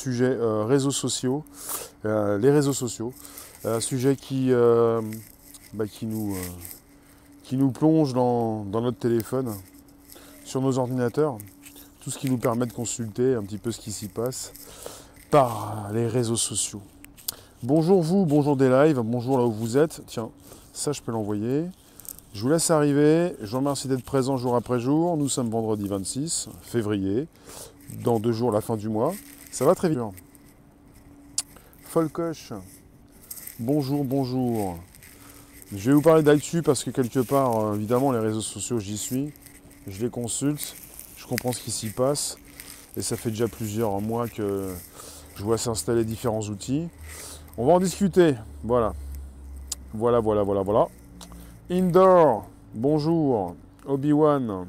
sujet euh, réseaux sociaux, euh, les réseaux sociaux, un sujet qui, euh, bah, qui, nous, qui nous plonge dans, dans, notre téléphone, sur nos ordinateurs, tout ce qui nous permet de consulter un petit peu ce qui s'y passe par les réseaux sociaux. Bonjour vous, bonjour des lives, bonjour là où vous êtes. Tiens, ça je peux l'envoyer. Je vous laisse arriver. Je vous remercie d'être présent jour après jour. Nous sommes vendredi 26 février. Dans deux jours, la fin du mois. Ça va très vite. Folcoche. Bonjour, bonjour. Je vais vous parler d'actu parce que quelque part, euh, évidemment, les réseaux sociaux, j'y suis. Je les consulte. Je comprends ce qui s'y passe. Et ça fait déjà plusieurs mois que je vois s'installer différents outils. On va en discuter. Voilà. Voilà, voilà, voilà, voilà. Indoor, bonjour. Obi-Wan.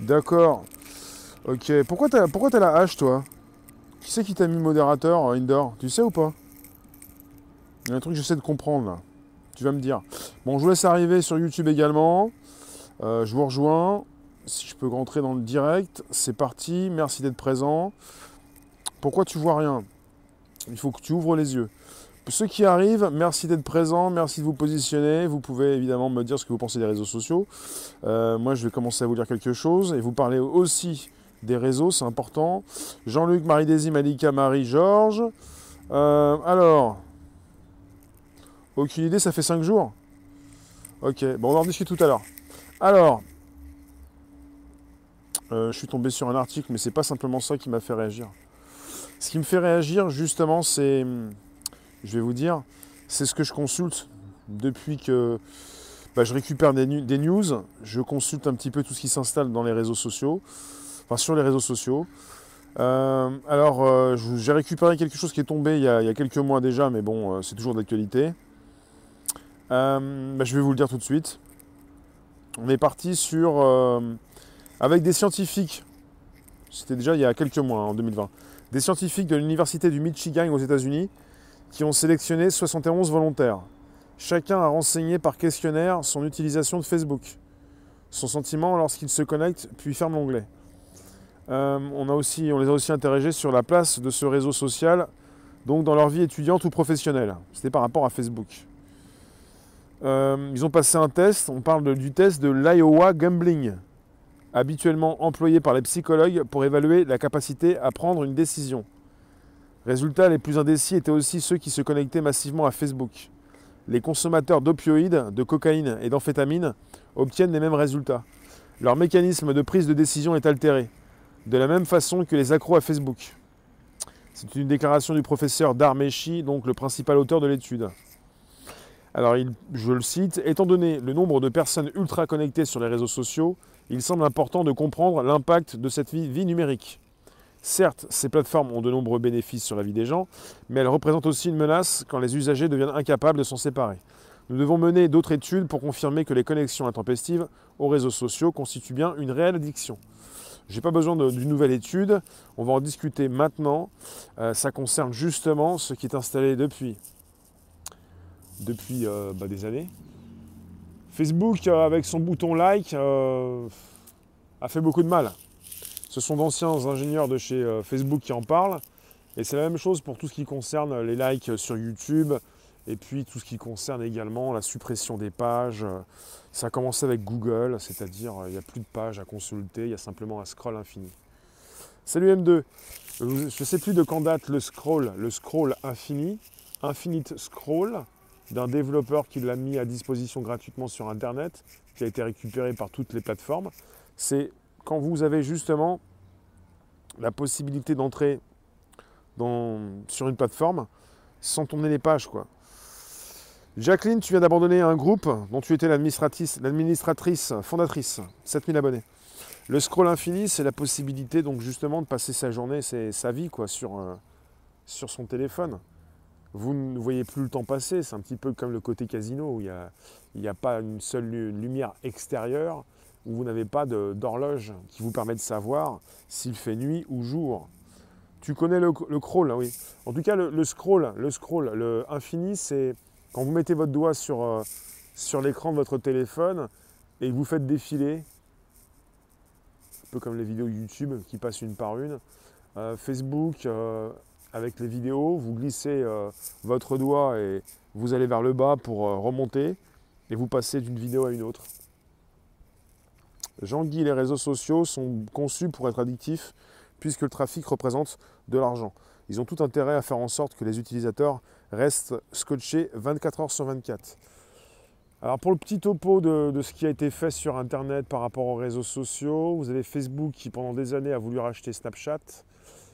D'accord. Ok. Pourquoi t'as, pourquoi la hache, toi? Qui c'est qui t'a mis modérateur, euh, Indoor Tu sais ou pas? Il y a un truc que j'essaie de comprendre, là. Tu vas me dire. Bon, je vous laisse arriver sur YouTube également. Euh, je vous rejoins. Si je peux rentrer dans le direct, c'est parti. Merci d'être présent. Pourquoi tu vois rien? Il faut que tu ouvres les yeux. Pour ceux qui arrivent, merci d'être présent, merci de vous positionner. Vous pouvez évidemment me dire ce que vous pensez des réseaux sociaux. Euh, moi, je vais commencer à vous dire quelque chose et vous parler aussi des réseaux, c'est important. Jean-Luc, Marie-Désy, Malika, Marie, Georges. Euh, alors, aucune idée, ça fait 5 jours Ok, bon, on en discuter tout à l'heure. Alors, euh, je suis tombé sur un article, mais c'est pas simplement ça qui m'a fait réagir. Ce qui me fait réagir, justement, c'est, je vais vous dire, c'est ce que je consulte depuis que bah, je récupère des, news, je consulte un petit peu tout ce qui s'installe dans les réseaux sociaux, enfin sur les réseaux sociaux. Euh, alors, euh, j'ai récupéré quelque chose qui est tombé il y a, quelques mois déjà, mais bon, euh, c'est toujours d'actualité. Bah, je vais vous le dire tout de suite. On est parti sur avec des scientifiques. C'était déjà il y a quelques mois, hein, en 2020 des scientifiques de l'Université du Michigan aux États-Unis qui ont sélectionné 71 volontaires. Chacun a renseigné par questionnaire son utilisation de Facebook, son sentiment lorsqu'il se connecte puis ferme l'onglet. Euh, on, les a aussi interrogés sur la place de ce réseau social donc dans leur vie étudiante ou professionnelle. C'était par rapport à Facebook. Euh, ils ont passé un test, on parle du test de l'Iowa Gambling habituellement employé par les psychologues pour évaluer la capacité à prendre une décision. Résultat, les plus indécis étaient aussi ceux qui se connectaient massivement à Facebook. Les consommateurs d'opioïdes, de cocaïne et d'amphétamines obtiennent les mêmes résultats. Leur mécanisme de prise de décision est altéré, de la même façon que les accros à Facebook. C'est une déclaration du professeur Darmeshi, donc le principal auteur de l'étude. Alors, je le cite, étant donné le nombre de personnes ultra connectées sur les réseaux sociaux, il semble important de comprendre l'impact de cette vie, numérique. Certes, ces plateformes ont de nombreux bénéfices sur la vie des gens, mais elles représentent aussi une menace quand les usagers deviennent incapables de s'en séparer. Nous devons mener d'autres études pour confirmer que les connexions intempestives aux réseaux sociaux constituent bien une réelle addiction. Je n'ai pas besoin d'une nouvelle étude, on va en discuter maintenant. Euh, ça concerne justement ce qui est installé depuis, depuis euh, bah, des années, Facebook, euh, avec son bouton like, a fait beaucoup de mal. Ce sont d'anciens ingénieurs de chez Facebook qui en parlent. Et c'est la même chose pour tout ce qui concerne les likes sur YouTube et puis tout ce qui concerne également la suppression des pages. Ça a commencé avec Google, c'est-à-dire il n'y a plus de pages à consulter, il y a simplement un scroll infini. Salut M2, je ne sais plus de quand date le scroll, le scroll infini, infinite scroll d'un développeur qui l'a mis à disposition gratuitement sur Internet, qui a été récupéré par toutes les plateformes. C'est quand vous avez justement la possibilité d'entrer sur une plateforme sans tourner les pages. Quoi. Jacqueline, tu viens d'abandonner un groupe dont tu étais l'administratrice fondatrice, 7000 abonnés. Le scroll infini, c'est la possibilité donc justement de passer sa journée, sa vie quoi, sur, euh, sur son téléphone vous ne voyez plus le temps passer. C'est un petit peu comme le côté casino où il n'y a, pas une seule lumière extérieure, où vous n'avez pas d'horloge qui vous permet de savoir s'il fait nuit ou jour. Tu connais le, crawl, hein, oui. En tout cas, le, scroll, le scroll, le infini, c'est quand vous mettez votre doigt sur, euh, sur l'écran de votre téléphone et que vous faites défiler peu comme les vidéos YouTube qui passent une par une. Euh, Facebook, euh, avec les vidéos, vous glissez votre doigt et vous allez vers le bas pour remonter et vous passez d'une vidéo à une autre. Jean-Guy, les réseaux sociaux sont conçus pour être addictifs puisque le trafic représente de l'argent. Ils ont tout intérêt à faire en sorte que les utilisateurs restent scotchés 24 heures sur 24. Alors pour le petit topo de, de, ce qui a été fait sur Internet par rapport aux réseaux sociaux, vous avez Facebook qui pendant des années a voulu racheter Snapchat.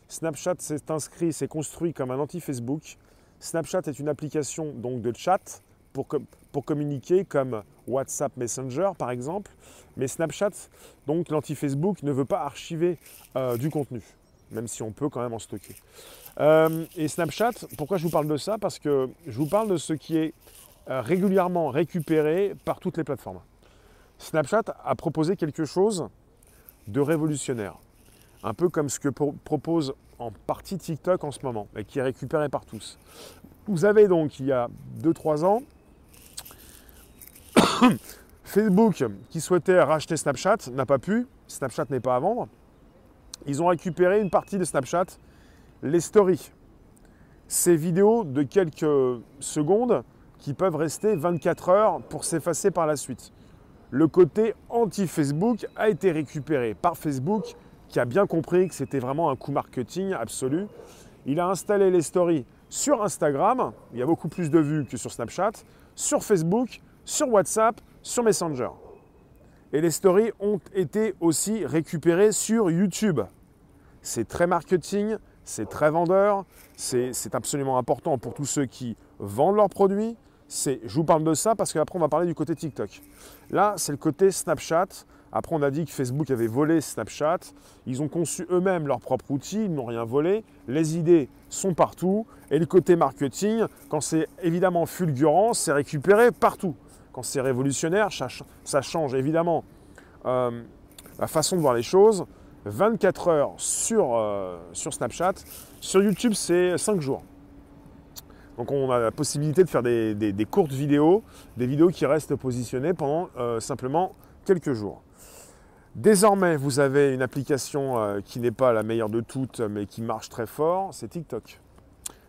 Snapchat s'est inscrit, s'est construit comme un anti-Facebook. Snapchat est une application donc de chat pour, pour communiquer comme WhatsApp Messenger par exemple. Mais Snapchat, donc l'anti-Facebook, ne veut pas archiver euh, du contenu, même si on peut quand même en stocker. Euh, et Snapchat, pourquoi je vous parle de ça? Parce que je vous parle de ce qui est euh, régulièrement récupéré par toutes les plateformes. Snapchat a proposé quelque chose de révolutionnaire, un peu comme ce que propose en partie TikTok en ce moment, et qui est récupéré par tous. Vous avez donc, il y a 2-3 ans, Facebook qui souhaitait racheter Snapchat n'a pas pu, Snapchat n'est pas à vendre. Ils ont récupéré une partie de Snapchat, les stories. Ces vidéos de quelques secondes qui peuvent rester 24 heures pour s'effacer par la suite. Le côté anti-Facebook a été récupéré par Facebook qui a bien compris que c'était vraiment un coup marketing absolu. Il a installé les stories sur Instagram, il y a beaucoup plus de vues que sur Snapchat, sur Facebook, sur WhatsApp, sur Messenger. Et les stories ont été aussi récupérées sur YouTube. C'est très marketing, c'est très vendeur, c'est absolument important pour tous ceux qui vendent leurs produits, je vous parle de ça parce qu'après on va parler du côté TikTok. Là, c'est le côté Snapchat. Après, on a dit que Facebook avait volé Snapchat. Ils ont conçu eux-mêmes leur propre outil, ils n'ont rien volé. Les idées sont partout. Et le côté marketing, quand c'est évidemment fulgurant, c'est récupéré partout. Quand c'est révolutionnaire, ça, change évidemment euh, la façon de voir les choses. 24 heures sur, euh, sur Snapchat. Sur YouTube, c'est 5 jours. Donc on a la possibilité de faire des, courtes vidéos, des vidéos qui restent positionnées pendant euh, simplement quelques jours. Désormais, vous avez une application euh, qui n'est pas la meilleure de toutes, mais qui marche très fort, c'est TikTok.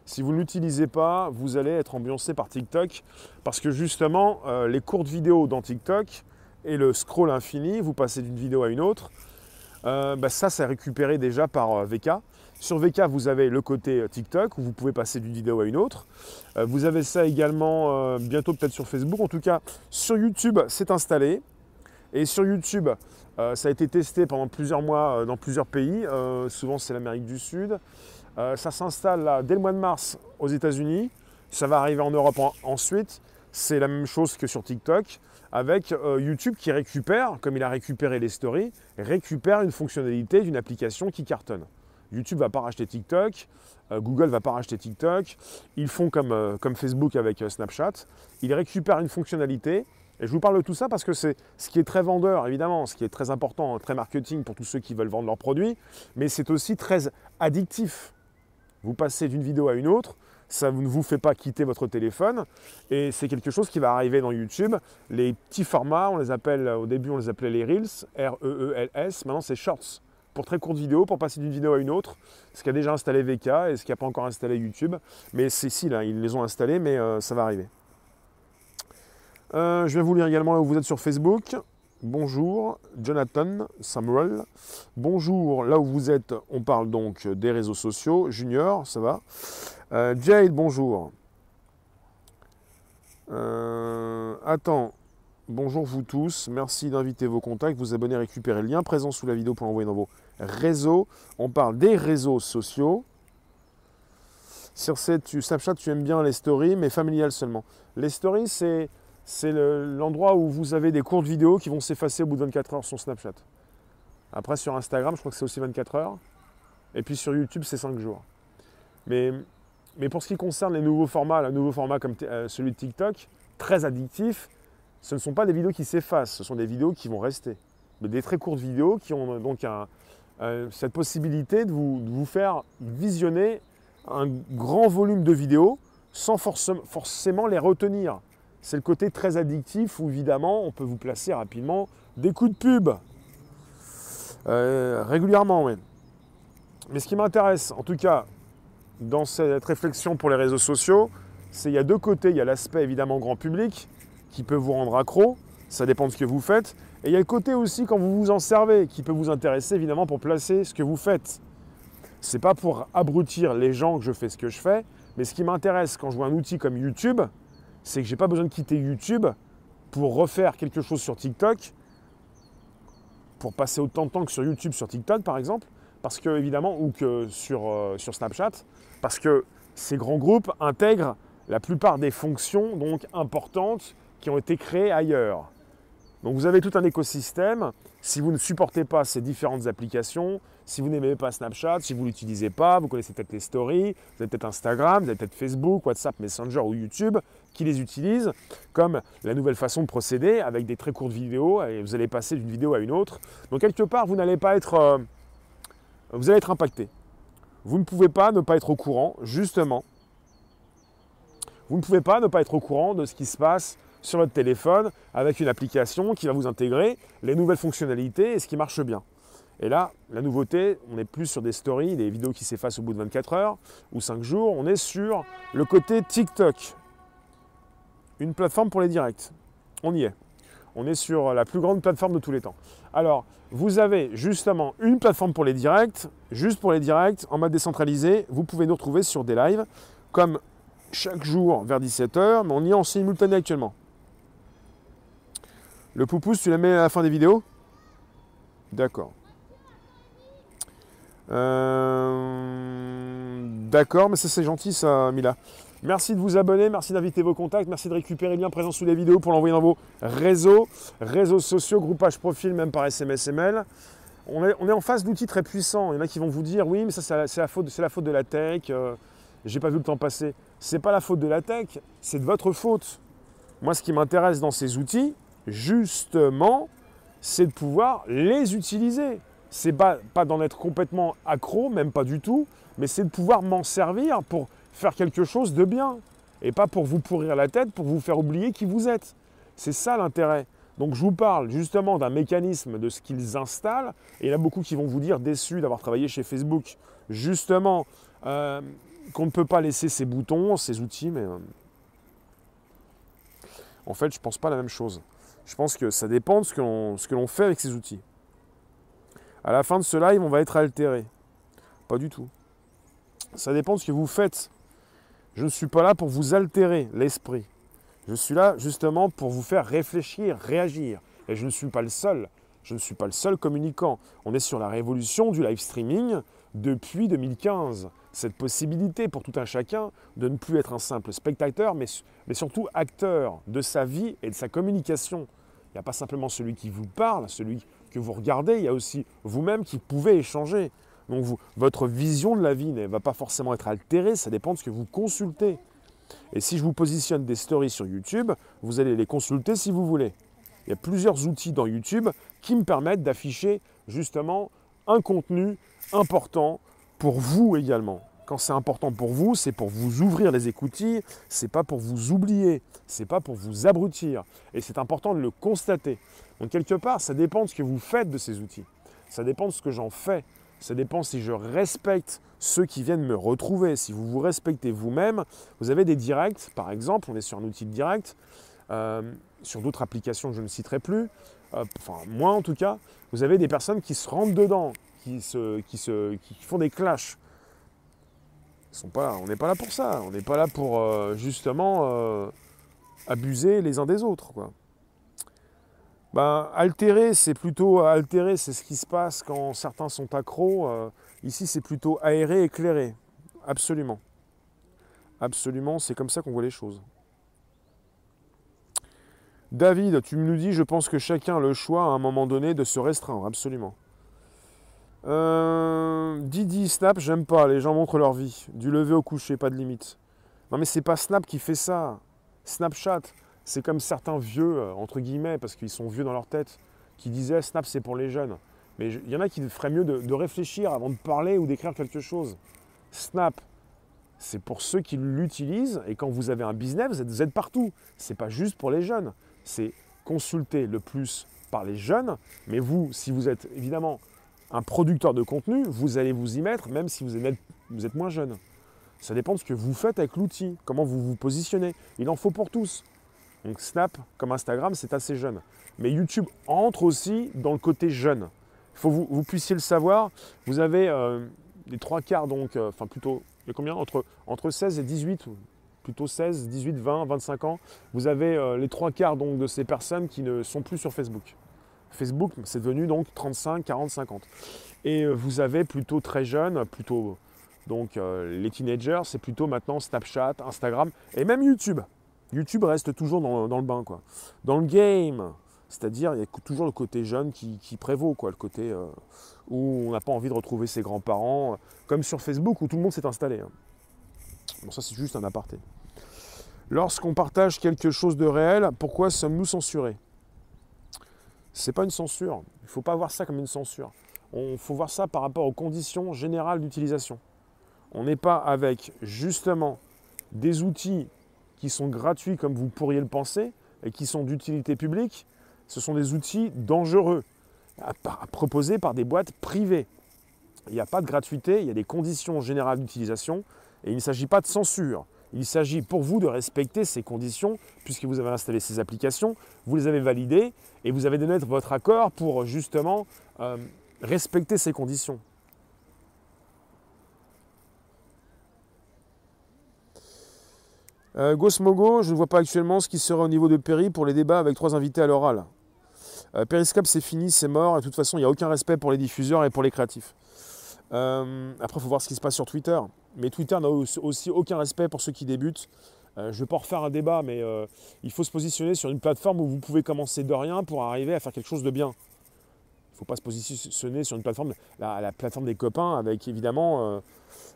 Si vous ne l'utilisez pas, vous allez être ambiancé par TikTok, parce que justement, les courtes vidéos dans TikTok et le scroll infini, vous passez d'une vidéo à une autre, bah ça, c'est récupéré déjà par VK. Sur VK, vous avez le côté euh, TikTok où vous pouvez passer d'une vidéo à une autre. Euh, vous avez ça également euh, bientôt peut-être sur Facebook. En tout cas, sur YouTube, c'est installé. Et sur YouTube, ça a été testé pendant plusieurs mois dans plusieurs pays. souvent, c'est l'Amérique du Sud. ça s'installe dès le mois de mars aux États-Unis. Ça va arriver en Europe ensuite. C'est la même chose que sur TikTok avec YouTube qui récupère, comme il a récupéré les stories, récupère une fonctionnalité d'une application qui cartonne. YouTube ne va pas racheter TikTok, euh, Google ne va pas racheter TikTok. Ils font comme, euh, comme Facebook avec euh, Snapchat. Ils récupèrent une fonctionnalité. Et je vous parle de tout ça parce que c'est ce qui est très vendeur, évidemment, ce qui est très important, très marketing pour tous ceux qui veulent vendre leurs produits, mais c'est aussi très addictif. Vous passez d'une vidéo à une autre, ça ne vous fait pas quitter votre téléphone, et c'est quelque chose qui va arriver dans YouTube. Les petits formats, on les appelle, au début on les appelait les Reels, R-E-E-L-S, maintenant c'est Shorts pour très courte vidéo, pour passer d'une vidéo à une autre. Ce qui a déjà installé VK et ce qui n'a pas encore installé YouTube. Mais c'est si, là, ils les ont installés, mais euh, ça va arriver. Euh, je vais vous lire également là où vous êtes sur Facebook. Bonjour, Jonathan Samuel. Bonjour, là où vous êtes, on parle donc des réseaux sociaux. Junior, ça va. Euh, Jade, bonjour. attends, Bonjour vous tous, merci d'inviter vos contacts, vous abonner, récupérer le lien présent sous la vidéo pour envoyer dans vos réseaux. On parle des réseaux sociaux. Sur cette Snapchat, tu aimes bien les stories, mais familiales seulement. Les stories, c'est, l'endroit où vous avez des courtes vidéos qui vont s'effacer au bout de 24 heures sur Snapchat. Après, sur Instagram, je crois que c'est aussi 24 heures. Et puis sur YouTube, c'est 5 jours. Mais, pour ce qui concerne les nouveaux formats, le nouveau format comme euh, celui de TikTok, très addictif, ce ne sont pas des vidéos qui s'effacent, ce sont des vidéos qui vont rester. Mais des très courtes vidéos qui ont donc cette possibilité de vous, faire visionner un grand volume de vidéos sans forcément les retenir. C'est le côté très addictif où évidemment on peut vous placer rapidement des coups de pub. Euh, régulièrement, oui. Mais ce qui m'intéresse, en tout cas, dans cette réflexion pour les réseaux sociaux, c'est qu'il y a deux côtés. Il y a l'aspect évidemment grand public qui peut vous rendre accro, ça dépend de ce que vous faites. Et il y a le côté aussi quand vous vous en servez qui peut vous intéresser évidemment pour placer ce que vous faites. C'est pas pour abrutir les gens que je fais ce que je fais, mais ce qui m'intéresse quand je vois un outil comme YouTube, c'est que j'ai pas besoin de quitter YouTube pour refaire quelque chose sur TikTok, pour passer autant de temps que sur YouTube, sur TikTok par exemple, parce que évidemment, ou que sur, euh, sur Snapchat, parce que ces grands groupes intègrent la plupart des fonctions donc importantes qui ont été créées ailleurs. Donc vous avez tout un écosystème. Si vous ne supportez pas ces différentes applications, si vous n'aimez pas Snapchat, si vous ne l'utilisez pas, vous connaissez peut-être les stories, vous avez peut-être Instagram, vous avez peut-être Facebook, WhatsApp, Messenger ou YouTube qui les utilisent comme la nouvelle façon de procéder avec des très courtes vidéos et vous allez passer d'une vidéo à une autre. Donc quelque part, vous n'allez pas être... Euh, vous allez être impacté. Vous ne pouvez pas ne pas être au courant, justement. Vous ne pouvez pas ne pas être au courant de ce qui se passe sur votre téléphone avec une application qui va vous intégrer les nouvelles fonctionnalités et ce qui marche bien. Et là, la nouveauté, on n'est plus sur des stories, des vidéos qui s'effacent au bout de 24 heures ou 5 jours, on est sur le côté TikTok. Une plateforme pour les directs. On y est. On est sur la plus grande plateforme de tous les temps. Alors, vous avez justement une plateforme pour les directs, juste pour les directs, en mode décentralisé. Vous pouvez nous retrouver sur des lives, comme chaque jour vers 17h, mais on y est en simultané actuellement. Le poupousse, tu la mets à la fin des vidéos D'accord. Euh, d'accord, mais ça c'est gentil ça, Mila. Merci de vous abonner, merci d'inviter vos contacts, merci de récupérer le lien présent sous les vidéos pour l'envoyer dans vos réseaux, réseaux sociaux, groupage profil, même par SMS. On est, on est en face d'outils très puissants. Il y en a qui vont vous dire oui, mais ça c'est la, faute, la faute de la tech, euh, j'ai pas vu le temps passer. C'est pas la faute de la tech, c'est de votre faute. Moi, ce qui m'intéresse dans ces outils, justement, c'est de pouvoir les utiliser. C'est pas, pas d'en être complètement accro, même pas du tout, mais c'est de pouvoir m'en servir pour faire quelque chose de bien. Et pas pour vous pourrir la tête, pour vous faire oublier qui vous êtes. C'est ça l'intérêt. Donc je vous parle justement d'un mécanisme de ce qu'ils installent. Et il y en a beaucoup qui vont vous dire déçus d'avoir travaillé chez Facebook, justement, euh, qu'on ne peut pas laisser ces boutons, ces outils, mais euh, en fait je ne pense pas la même chose. Je pense que ça dépend de ce que l'on fait avec ces outils. À la fin de ce live, on va être altéré. Pas du tout. Ça dépend de ce que vous faites. Je ne suis pas là pour vous altérer l'esprit. Je suis là justement pour vous faire réfléchir, réagir. Et je ne suis pas le seul. Je ne suis pas le seul communicant. On est sur la révolution du live streaming depuis 2015. Cette possibilité pour tout un chacun de ne plus être un simple spectateur, mais, mais surtout acteur de sa vie et de sa communication. Il n'y a pas simplement celui qui vous parle, celui que vous regardez, il y a aussi vous-même qui pouvez échanger. Donc votre vision de la vie ne va pas forcément être altérée, ça dépend de ce que vous consultez. Et si je vous positionne des stories sur YouTube, vous allez les consulter si vous voulez. Il y a plusieurs outils dans YouTube qui me permettent d'afficher justement un contenu important pour vous également. Quand c'est important pour vous, c'est pour vous ouvrir les écoutilles, c'est pas pour vous oublier, c'est pas pour vous abrutir. Et c'est important de le constater. Donc quelque part, ça dépend de ce que vous faites de ces outils. Ça dépend de ce que j'en fais. Ça dépend si je respecte ceux qui viennent me retrouver. Si vous vous respectez vous-même, vous avez des directs, par exemple, on est sur un outil de direct, euh, sur d'autres applications que je ne citerai plus, euh, enfin moi en tout cas, vous avez des personnes qui se rentrent dedans, qui, se, qui, se, qui font des clashs sont pas, on n'est pas là pour ça. On n'est pas là pour euh, justement euh, abuser les uns des autres. Quoi. Ben, altérer, c'est plutôt altérer, c'est ce qui se passe quand certains sont accros. Euh, ici, c'est plutôt aérer, éclairer. Absolument. Absolument, c'est comme ça qu'on voit les choses. David, tu me nous dis, je pense que chacun a le choix à un moment donné de se restreindre, absolument. Euh, Didi, Snap, j'aime pas. Les gens montrent leur vie. Du lever au coucher, pas de limite. Non, mais c'est pas Snap qui fait ça. Snapchat, c'est comme certains vieux, euh, entre guillemets, parce qu'ils sont vieux dans leur tête, qui disaient Snap, c'est pour les jeunes. Mais il y en a qui feraient mieux de, réfléchir avant de parler ou d'écrire quelque chose. Snap, c'est pour ceux qui l'utilisent. Et quand vous avez un business, vous êtes, vous êtes partout. C'est pas juste pour les jeunes. C'est consulter le plus par les jeunes. Mais vous, si vous êtes évidemment un producteur de contenu, vous allez vous y mettre même si vous êtes, moins jeune. Ça dépend de ce que vous faites avec l'outil, comment vous vous positionnez. Il en faut pour tous. Donc Snap, comme Instagram, c'est assez jeune. Mais YouTube entre aussi dans le côté jeune. Il faut que vous, puissiez le savoir. Vous avez euh, les trois quarts, donc, euh, enfin plutôt, il y a combien? Entre, entre 16 et 18, plutôt 16, 18, 20, 25 ans. Vous avez euh, les trois quarts donc, de ces personnes qui ne sont plus sur Facebook. Facebook, c'est devenu donc 35, 40, 50. Et vous avez plutôt très jeunes, plutôt donc les teenagers, c'est plutôt maintenant Snapchat, Instagram et même YouTube. YouTube reste toujours dans, le bain. Dans le game, c'est-à-dire il y a toujours le côté jeune qui, prévaut, quoi, le côté euh, où on n'a pas envie de retrouver ses grands-parents, comme sur Facebook où tout le monde s'est installé. Hein. Bon, ça c'est juste un aparté. Lorsqu'on partage quelque chose de réel, pourquoi sommes-nous censurés? C'est pas une censure. Il ne faut pas voir ça comme une censure. Il faut voir ça par rapport aux conditions générales d'utilisation. On n'est pas avec justement des outils qui sont gratuits comme vous pourriez le penser et qui sont d'utilité publique, ce sont des outils dangereux, proposés par des boîtes privées. Il n'y a pas de gratuité, il y a des conditions générales d'utilisation et il ne s'agit pas de censure. Il s'agit pour vous de respecter ces conditions puisque vous avez installé ces applications, vous les avez validées et vous avez donné votre accord pour justement euh, respecter ces conditions. Euh, Gosmogo, je ne vois pas actuellement ce qui serait au niveau de Perry pour les débats avec trois invités à l'oral. Euh, Periscope, c'est fini, c'est mort, et de toute façon, il n'y a aucun respect pour les diffuseurs et pour les créatifs. Euh, après, il faut voir ce qui se passe sur Twitter. Mais Twitter n'a aussi aucun respect pour ceux qui débutent. je ne vais pas refaire un débat, mais il faut se positionner sur une plateforme où vous pouvez commencer de rien pour arriver à faire quelque chose de bien. Il ne faut pas se positionner sur une plateforme, la, la plateforme des copains, avec évidemment.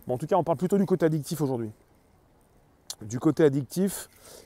en tout cas, on parle plutôt du côté addictif aujourd'hui du côté addictif,